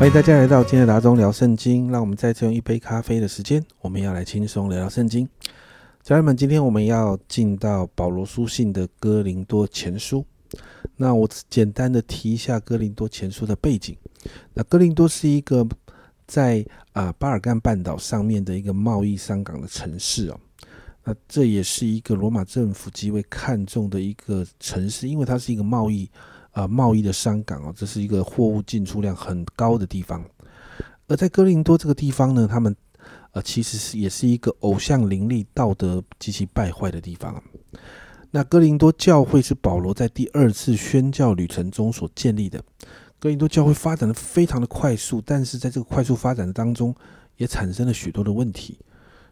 欢迎大家来到今天的达中聊圣经。让我们再次用一杯咖啡的时间，我们要来轻松聊聊圣经。家人们，今天我们要进到保罗书信的哥林多前书。那我简单的提一下哥林多前书的背景。那哥林多是一个在啊巴尔干半岛上面的一个贸易商港的城市哦。那这也是一个罗马政府极为看重的一个城市，因为它是一个贸易啊贸易的商港哦，这是一个货物进出量很高的地方。而在哥林多这个地方呢，他们呃其实是也是一个偶像林立、道德极其败坏的地方。那哥林多教会是保罗在第二次宣教旅程中所建立的。哥林多教会发展的非常的快速，但是在这个快速发展的当中，也产生了许多的问题。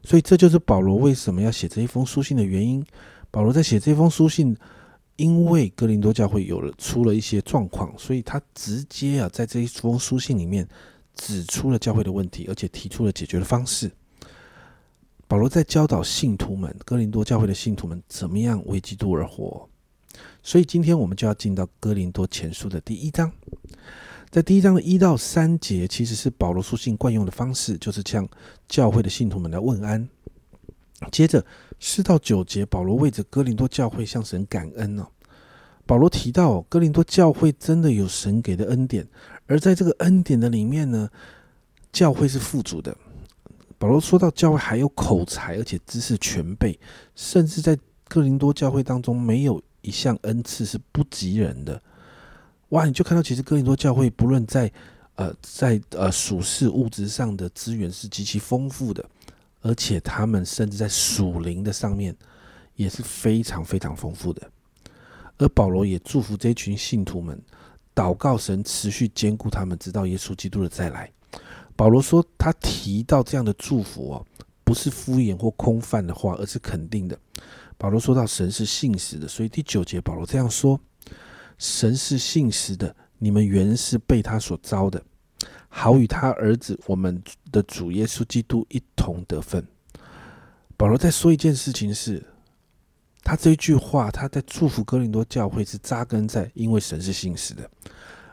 所以这就是保罗为什么要写这一封书信的原因。保罗在写这封书信，因为哥林多教会有了出了一些状况，所以他直接啊在这一封书信里面指出了教会的问题，而且提出了解决的方式。保罗在教导信徒们，哥林多教会的信徒们怎么样为基督而活。所以今天我们就要进到哥林多前书的第一章。在第一章的一到三节，其实是保罗书信惯用的方式，就是向教会的信徒们来问安。接着四到九节，保罗为着哥林多教会向神感恩呢。保罗提到，哥林多教会真的有神给的恩典，而在这个恩典的里面呢，教会是富足的。保罗说到，教会还有口才，而且知识全备，甚至在哥林多教会当中，没有一项恩赐是不及人的。哇，你就看到，其实哥林多教会不论在呃在呃属世物质上的资源是极其丰富的，而且他们甚至在属灵的上面也是非常非常丰富的。而保罗也祝福这群信徒们，祷告神持续兼顾他们，直到耶稣基督的再来。保罗说，他提到这样的祝福哦，不是敷衍或空泛的话，而是肯定的。保罗说到神是信实的，所以第九节保罗这样说：神是信实的，你们原是被他所招的，好与他儿子我们的主耶稣基督一同得分。保罗在说一件事情是，他这一句话他在祝福哥林多教会是扎根在，因为神是信实的。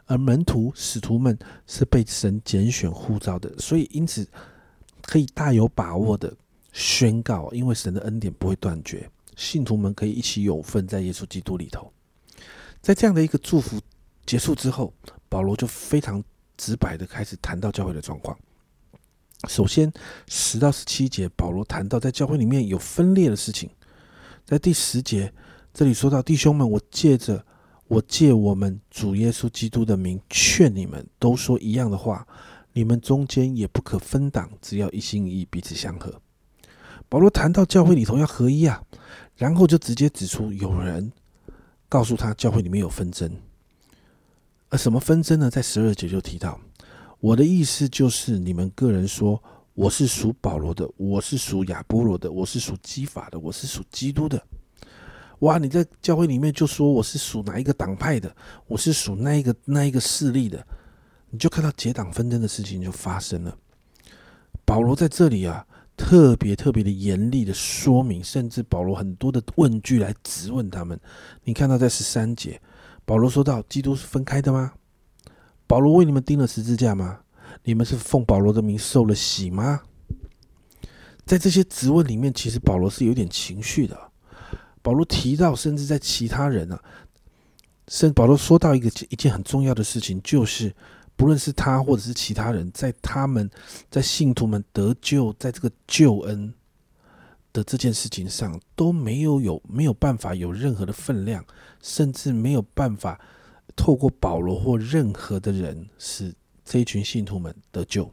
而门徒、使徒们是被神拣选呼召的，所以因此可以大有把握的宣告，因为神的恩典不会断绝，信徒们可以一起有份在耶稣基督里头。在这样的一个祝福结束之后，保罗就非常直白的开始谈到教会的状况。首先，十到十七节，保罗谈到在教会里面有分裂的事情。在第十节这里说到，弟兄们，我借着。我借我们主耶稣基督的名劝你们，都说一样的话，你们中间也不可分党，只要一心一意，彼此相合。保罗谈到教会里头要合一啊，然后就直接指出有人告诉他教会里面有纷争，什么纷争呢？在十二节就提到，我的意思就是你们个人说我是属保罗的，我是属亚波罗的，我是属基法的，我是属基督的。哇！你在教会里面就说我是属哪一个党派的，我是属那一个那一个势力的，你就看到结党纷争的事情就发生了。保罗在这里啊，特别特别的严厉的说明，甚至保罗很多的问句来质问他们。你看到在十三节，保罗说到：基督是分开的吗？保罗为你们钉了十字架吗？你们是奉保罗的名受了洗吗？在这些质问里面，其实保罗是有点情绪的。保罗提到，甚至在其他人啊，甚保罗说到一个一件很重要的事情，就是不论是他或者是其他人，在他们在信徒们得救，在这个救恩的这件事情上，都没有有没有办法有任何的分量，甚至没有办法透过保罗或任何的人使这一群信徒们得救，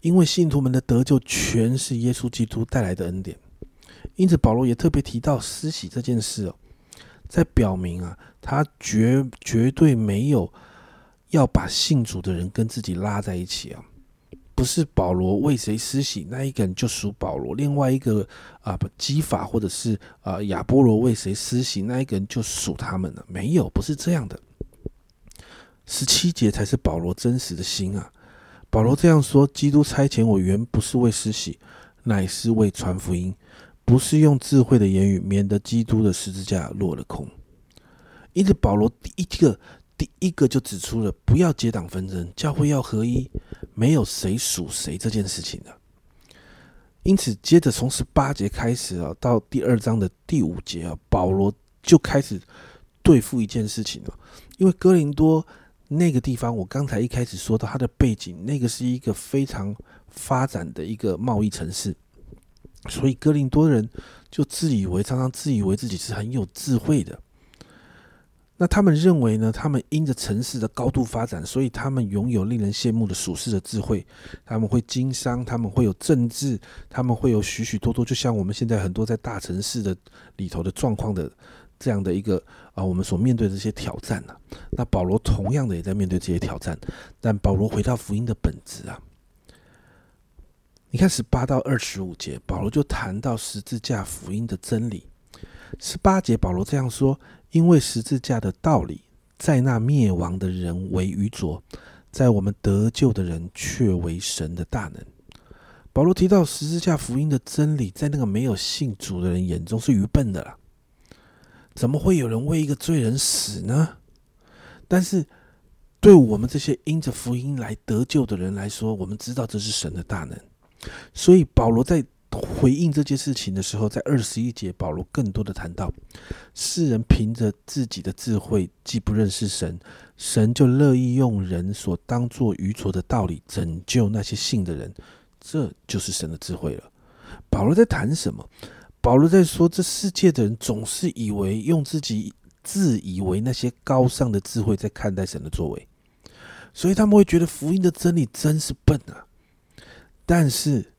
因为信徒们的得救全是耶稣基督带来的恩典。因此，保罗也特别提到施洗这件事哦，在表明啊，他绝绝对没有要把信主的人跟自己拉在一起啊，不是保罗为谁施洗，那一个人就属保罗；另外一个啊，基法或者是啊亚波罗为谁施洗，那一个人就属他们了。没有，不是这样的。十七节才是保罗真实的心啊。保罗这样说：基督差遣我，原不是为施洗，乃是为传福音。不是用智慧的言语，免得基督的十字架落了空。因此，保罗第一个第一个就指出了不要结党纷争，教会要合一，没有谁属谁这件事情的。因此，接着从十八节开始啊，到第二章的第五节啊，保罗就开始对付一件事情了。因为哥林多那个地方，我刚才一开始说到它的背景，那个是一个非常发展的一个贸易城市，所以哥林多人就自以为常常自以为自己是很有智慧的。那他们认为呢？他们因着城市的高度发展，所以他们拥有令人羡慕的属世的智慧。他们会经商，他们会有政治，他们会有许许多多，就像我们现在很多在大城市的里头的状况的这样的一个啊，我们所面对的这些挑战呢。那保罗同样的也在面对这些挑战，但保罗回到福音的本质啊。你看十八到二十五节，保罗就谈到十字架福音的真理。十八节，保罗这样说。因为十字架的道理，在那灭亡的人为愚拙，在我们得救的人却为神的大能。保罗提到十字架福音的真理，在那个没有信主的人眼中是愚笨的啦。怎么会有人为一个罪人死呢？但是对我们这些因着福音来得救的人来说，我们知道这是神的大能。所以保罗在。回应这件事情的时候，在二十一节，保罗更多的谈到，世人凭着自己的智慧，既不认识神，神就乐意用人所当作愚拙的道理拯救那些信的人，这就是神的智慧了。保罗在谈什么？保罗在说，这世界的人总是以为用自己自以为那些高尚的智慧在看待神的作为，所以他们会觉得福音的真理真是笨啊。但是。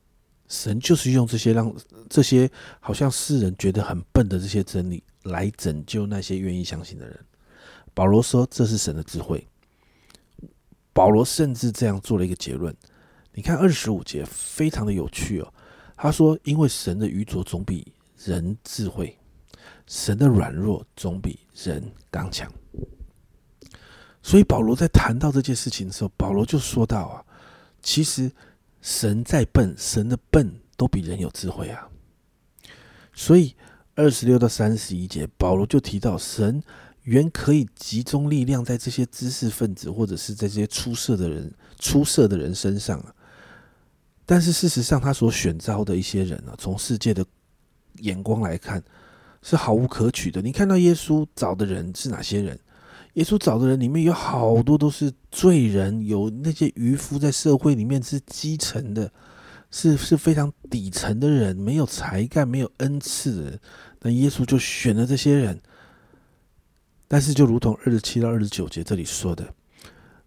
神就是用这些让这些好像世人觉得很笨的这些真理来拯救那些愿意相信的人。保罗说这是神的智慧。保罗甚至这样做了一个结论。你看二十五节非常的有趣哦。他说：“因为神的愚拙总比人智慧，神的软弱总比人刚强。”所以保罗在谈到这件事情的时候，保罗就说到啊，其实。神再笨，神的笨都比人有智慧啊！所以二十六到三十一节，保罗就提到，神原可以集中力量在这些知识分子，或者是在这些出色的人、出色的人身上啊。但是事实上，他所选召的一些人啊，从世界的眼光来看，是毫无可取的。你看到耶稣找的人是哪些人？耶稣找的人里面有好多都是罪人，有那些渔夫在社会里面是基层的，是是非常底层的人，没有才干、没有恩赐的人。那耶稣就选了这些人。但是就如同二十七到二十九节这里说的，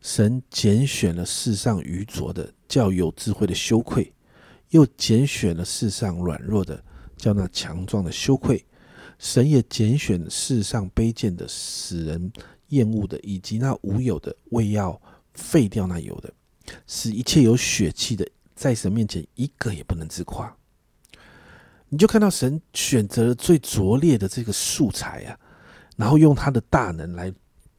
神拣选了世上愚拙的，叫有智慧的羞愧；又拣选了世上软弱的，叫那强壮的羞愧。神也拣选世上卑贱的，使人。厌恶的，以及那无有的，为要废掉那有的，使一切有血气的，在神面前一个也不能自夸。你就看到神选择了最拙劣的这个素材啊，然后用他的大能来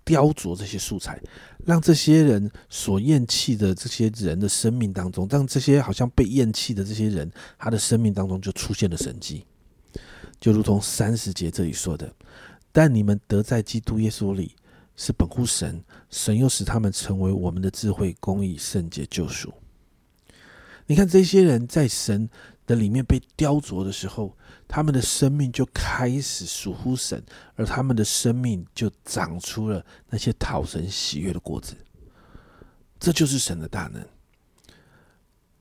雕琢这些素材，让这些人所厌弃的这些人的生命当中，让这些好像被厌弃的这些人，他的生命当中就出现了神迹，就如同三十节这里说的：“但你们得在基督耶稣里。”是本乎神，神又使他们成为我们的智慧、公义、圣洁、救赎。你看这些人在神的里面被雕琢的时候，他们的生命就开始属乎神，而他们的生命就长出了那些讨神喜悦的果子。这就是神的大能。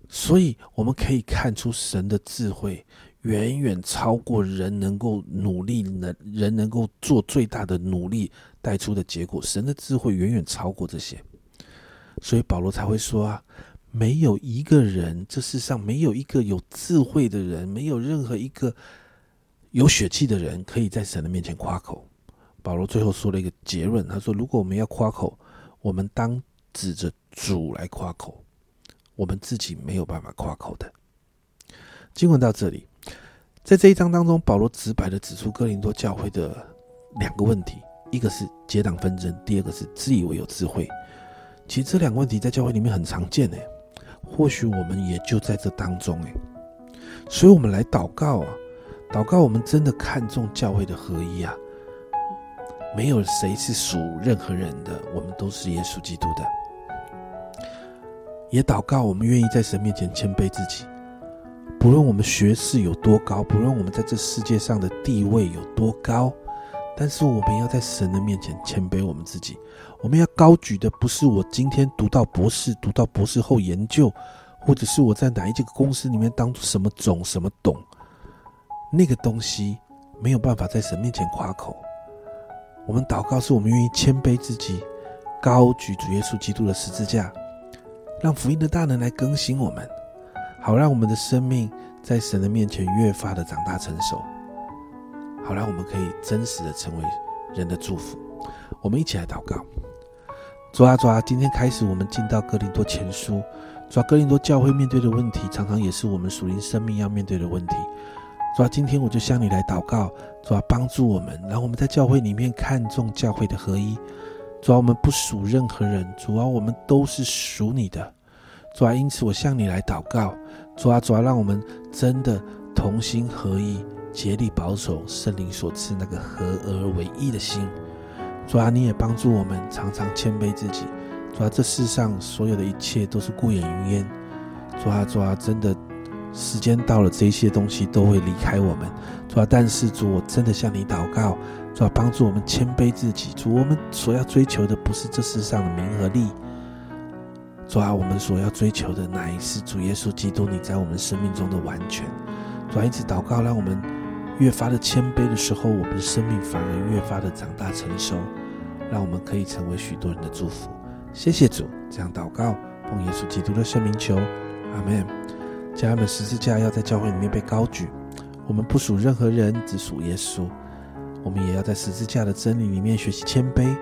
所以我们可以看出神的智慧。远远超过人能够努力能人能够做最大的努力带出的结果，神的智慧远远超过这些，所以保罗才会说啊，没有一个人，这世上没有一个有智慧的人，没有任何一个有血气的人可以在神的面前夸口。保罗最后说了一个结论，他说：如果我们要夸口，我们当指着主来夸口，我们自己没有办法夸口的。经文到这里。在这一章当中，保罗直白的指出哥林多教会的两个问题：一个是结党纷争，第二个是自以为有智慧。其实这两个问题在教会里面很常见诶，或许我们也就在这当中诶。所以我们来祷告啊，祷告我们真的看重教会的合一啊。没有谁是属任何人的，我们都是耶稣基督的。也祷告，我们愿意在神面前谦卑自己，不论我们学识有多高，不论我们在这世界上的地位有多高，但是我们要在神的面前谦卑我们自己。我们要高举的不是我今天读到博士，读到博士后研究，或者是我在哪一这个公司里面当什么总什么董，那个东西没有办法在神面前夸口。我们祷告，是我们愿意谦卑自己，高举主耶稣基督的十字架。让福音的大能来更新我们，好让我们的生命在神的面前越发的长大成熟，好让我们可以真实的成为人的祝福。我们一起来祷告，主啊主啊，今天开始我们进到哥林多前书，主啊哥林多教会面对的问题，常常也是我们属灵生命要面对的问题。主啊，今天我就向你来祷告，主啊帮助我们，让我们在教会里面看重教会的合一。主啊，我们不属任何人，主啊，我们都是属你的。主啊，因此我向你来祷告，主啊，主啊，让我们真的同心合意，竭力保守圣灵所赐那个合而为一的心。主啊，你也帮助我们常常谦卑自己。主啊，这世上所有的一切都是过眼云烟。主啊，主啊，真的时间到了，这些东西都会离开我们。主啊，但是主，我真的向你祷告。主要帮助我们谦卑自己。主，我们所要追求的不是这世上的名和利。主啊，我们所要追求的乃是主耶稣基督你在我们生命中的完全。主啊，一直祷告，让我们越发的谦卑的时候，我们的生命反而越发的长大成熟，让我们可以成为许多人的祝福。谢谢主，这样祷告，奉耶稣基督的圣名求，阿门。家人们，十字架要在教会里面被高举，我们不属任何人，只属耶稣。我们也要在十字架的真理里面学习谦卑，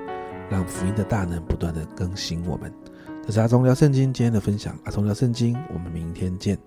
让福音的大能不断的更新我们。这是阿忠聊圣经今天的分享，阿忠聊圣经，我们明天见。